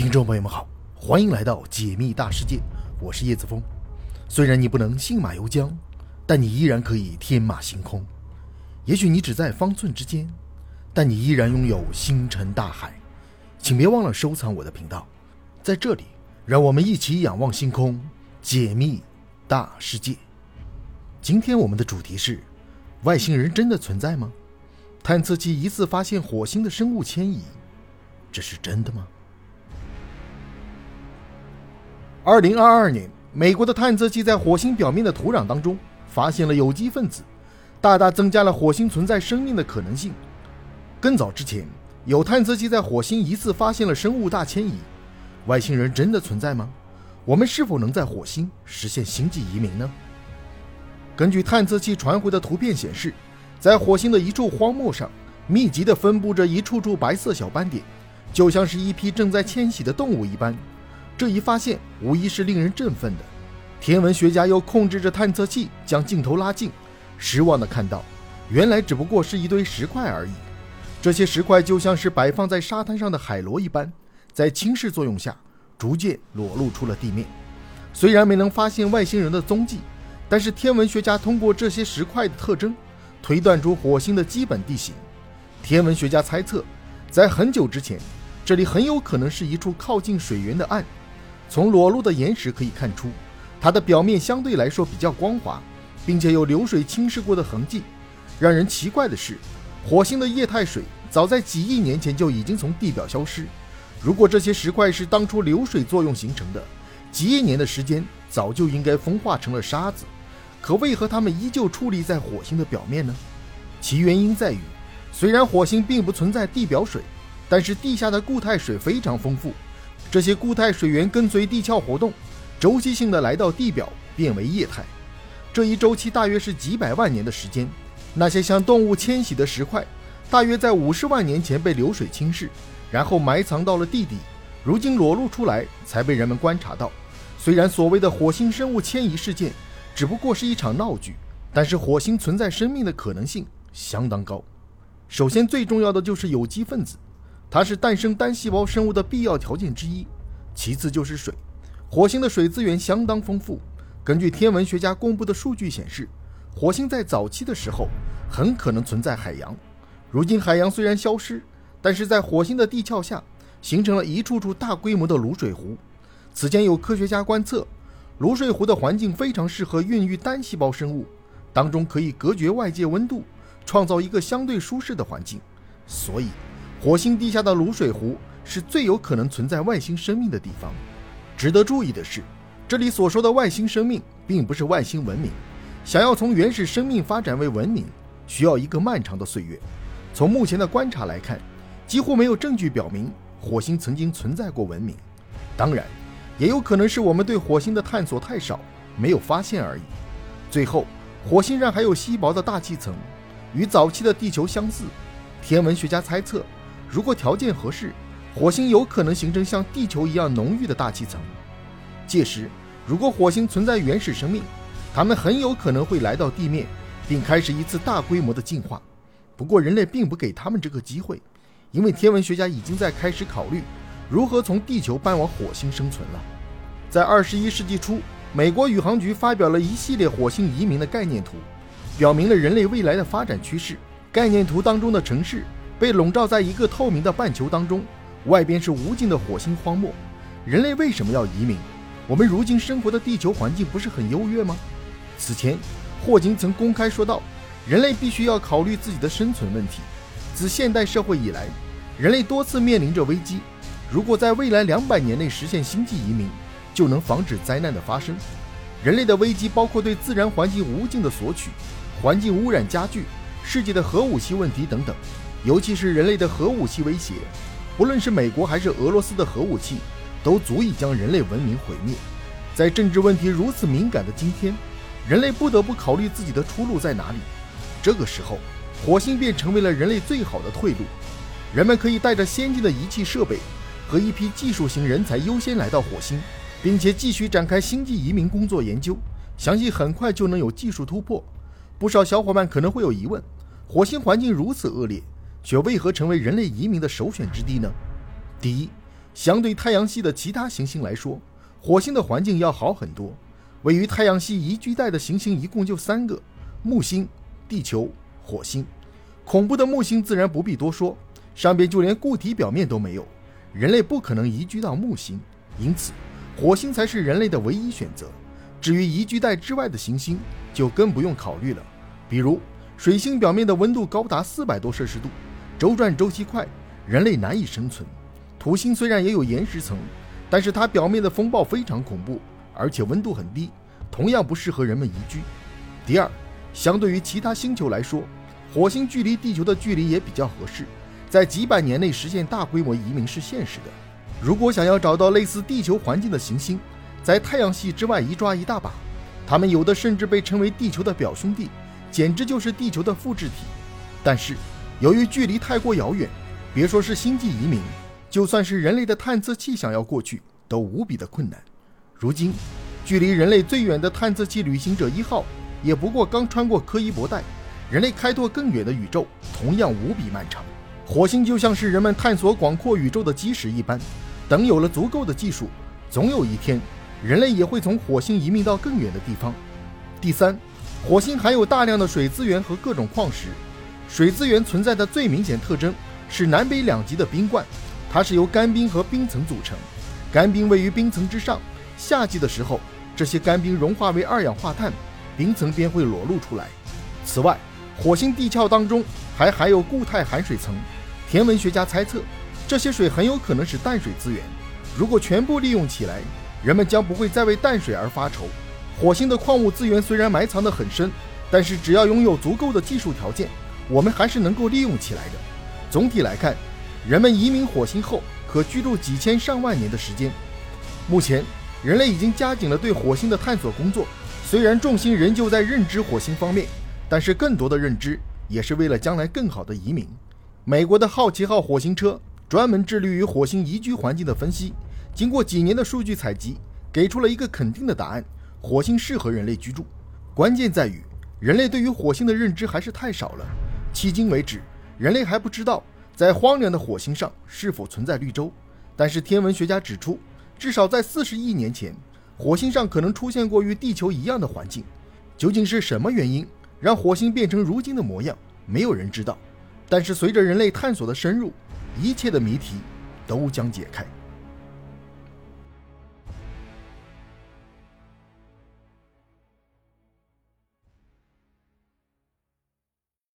听众朋友们好，欢迎来到解密大世界，我是叶子峰。虽然你不能信马由缰，但你依然可以天马行空。也许你只在方寸之间，但你依然拥有星辰大海。请别忘了收藏我的频道，在这里，让我们一起仰望星空，解密大世界。今天我们的主题是：外星人真的存在吗？探测器疑似发现火星的生物迁移，这是真的吗？二零二二年，美国的探测器在火星表面的土壤当中发现了有机分子，大大增加了火星存在生命的可能性。更早之前，有探测器在火星疑似发现了生物大迁移，外星人真的存在吗？我们是否能在火星实现星际移民呢？根据探测器传回的图片显示，在火星的一处荒漠上，密集地分布着一处处白色小斑点，就像是一批正在迁徙的动物一般。这一发现无疑是令人振奋的。天文学家又控制着探测器将镜头拉近，失望地看到，原来只不过是一堆石块而已。这些石块就像是摆放在沙滩上的海螺一般，在侵蚀作用下，逐渐裸露出了地面。虽然没能发现外星人的踪迹。但是天文学家通过这些石块的特征，推断出火星的基本地形。天文学家猜测，在很久之前，这里很有可能是一处靠近水源的岸。从裸露的岩石可以看出，它的表面相对来说比较光滑，并且有流水侵蚀过的痕迹。让人奇怪的是，火星的液态水早在几亿年前就已经从地表消失。如果这些石块是当初流水作用形成的，几亿年的时间早就应该风化成了沙子。可为何它们依旧矗立在火星的表面呢？其原因在于，虽然火星并不存在地表水，但是地下的固态水非常丰富。这些固态水源跟随地壳活动，周期性的来到地表，变为液态。这一周期大约是几百万年的时间。那些像动物迁徙的石块，大约在五十万年前被流水侵蚀，然后埋藏到了地底，如今裸露出来，才被人们观察到。虽然所谓的火星生物迁移事件，只不过是一场闹剧，但是火星存在生命的可能性相当高。首先，最重要的就是有机分子，它是诞生单细胞生物的必要条件之一。其次就是水，火星的水资源相当丰富。根据天文学家公布的数据显示，火星在早期的时候很可能存在海洋。如今海洋虽然消失，但是在火星的地壳下形成了一处处大规模的卤水湖。此前有科学家观测。卤水湖的环境非常适合孕育单细胞生物，当中可以隔绝外界温度，创造一个相对舒适的环境。所以，火星地下的卤水湖是最有可能存在外星生命的地方。值得注意的是，这里所说的外星生命，并不是外星文明。想要从原始生命发展为文明，需要一个漫长的岁月。从目前的观察来看，几乎没有证据表明火星曾经存在过文明。当然。也有可能是我们对火星的探索太少，没有发现而已。最后，火星上还有稀薄的大气层，与早期的地球相似。天文学家猜测，如果条件合适，火星有可能形成像地球一样浓郁的大气层。届时，如果火星存在原始生命，它们很有可能会来到地面，并开始一次大规模的进化。不过，人类并不给他们这个机会，因为天文学家已经在开始考虑。如何从地球搬往火星生存了？在二十一世纪初，美国宇航局发表了一系列火星移民的概念图，表明了人类未来的发展趋势。概念图当中的城市被笼罩在一个透明的半球当中，外边是无尽的火星荒漠。人类为什么要移民？我们如今生活的地球环境不是很优越吗？此前，霍金曾公开说道，人类必须要考虑自己的生存问题。自现代社会以来，人类多次面临着危机。如果在未来两百年内实现星际移民，就能防止灾难的发生。人类的危机包括对自然环境无尽的索取、环境污染加剧、世界的核武器问题等等。尤其是人类的核武器威胁，不论是美国还是俄罗斯的核武器，都足以将人类文明毁灭。在政治问题如此敏感的今天，人类不得不考虑自己的出路在哪里。这个时候，火星便成为了人类最好的退路。人们可以带着先进的仪器设备。和一批技术型人才优先来到火星，并且继续展开星际移民工作研究，相信很快就能有技术突破。不少小伙伴可能会有疑问：火星环境如此恶劣，却为何成为人类移民的首选之地呢？第一，相对太阳系的其他行星来说，火星的环境要好很多。位于太阳系宜居带的行星一共就三个：木星、地球、火星。恐怖的木星自然不必多说，上边就连固体表面都没有，人类不可能移居到木星。因此，火星才是人类的唯一选择。至于宜居带之外的行星，就更不用考虑了。比如，水星表面的温度高达四百多摄氏度，周转周期快，人类难以生存。土星虽然也有岩石层，但是它表面的风暴非常恐怖。而且温度很低，同样不适合人们移居。第二，相对于其他星球来说，火星距离地球的距离也比较合适，在几百年内实现大规模移民是现实的。如果想要找到类似地球环境的行星，在太阳系之外一抓一大把，它们有的甚至被称为地球的表兄弟，简直就是地球的复制体。但是，由于距离太过遥远，别说是星际移民，就算是人类的探测器想要过去，都无比的困难。如今，距离人类最远的探测器“旅行者一号”也不过刚穿过柯伊伯带，人类开拓更远的宇宙同样无比漫长。火星就像是人们探索广阔宇宙的基石一般，等有了足够的技术，总有一天，人类也会从火星移民到更远的地方。第三，火星含有大量的水资源和各种矿石，水资源存在的最明显特征是南北两极的冰冠，它是由干冰和冰层组成，干冰位于冰层之上。夏季的时候，这些干冰融化为二氧化碳，冰层便会裸露出来。此外，火星地壳当中还含有固态含水层。天文学家猜测，这些水很有可能是淡水资源。如果全部利用起来，人们将不会再为淡水而发愁。火星的矿物资源虽然埋藏得很深，但是只要拥有足够的技术条件，我们还是能够利用起来的。总体来看，人们移民火星后可居住几千上万年的时间。目前。人类已经加紧了对火星的探索工作，虽然重心仍旧在认知火星方面，但是更多的认知也是为了将来更好的移民。美国的好奇号火星车专门致力于火星宜居环境的分析，经过几年的数据采集，给出了一个肯定的答案：火星适合人类居住。关键在于，人类对于火星的认知还是太少了。迄今为止，人类还不知道在荒凉的火星上是否存在绿洲，但是天文学家指出。至少在四十亿年前，火星上可能出现过与地球一样的环境。究竟是什么原因让火星变成如今的模样，没有人知道。但是随着人类探索的深入，一切的谜题都将解开。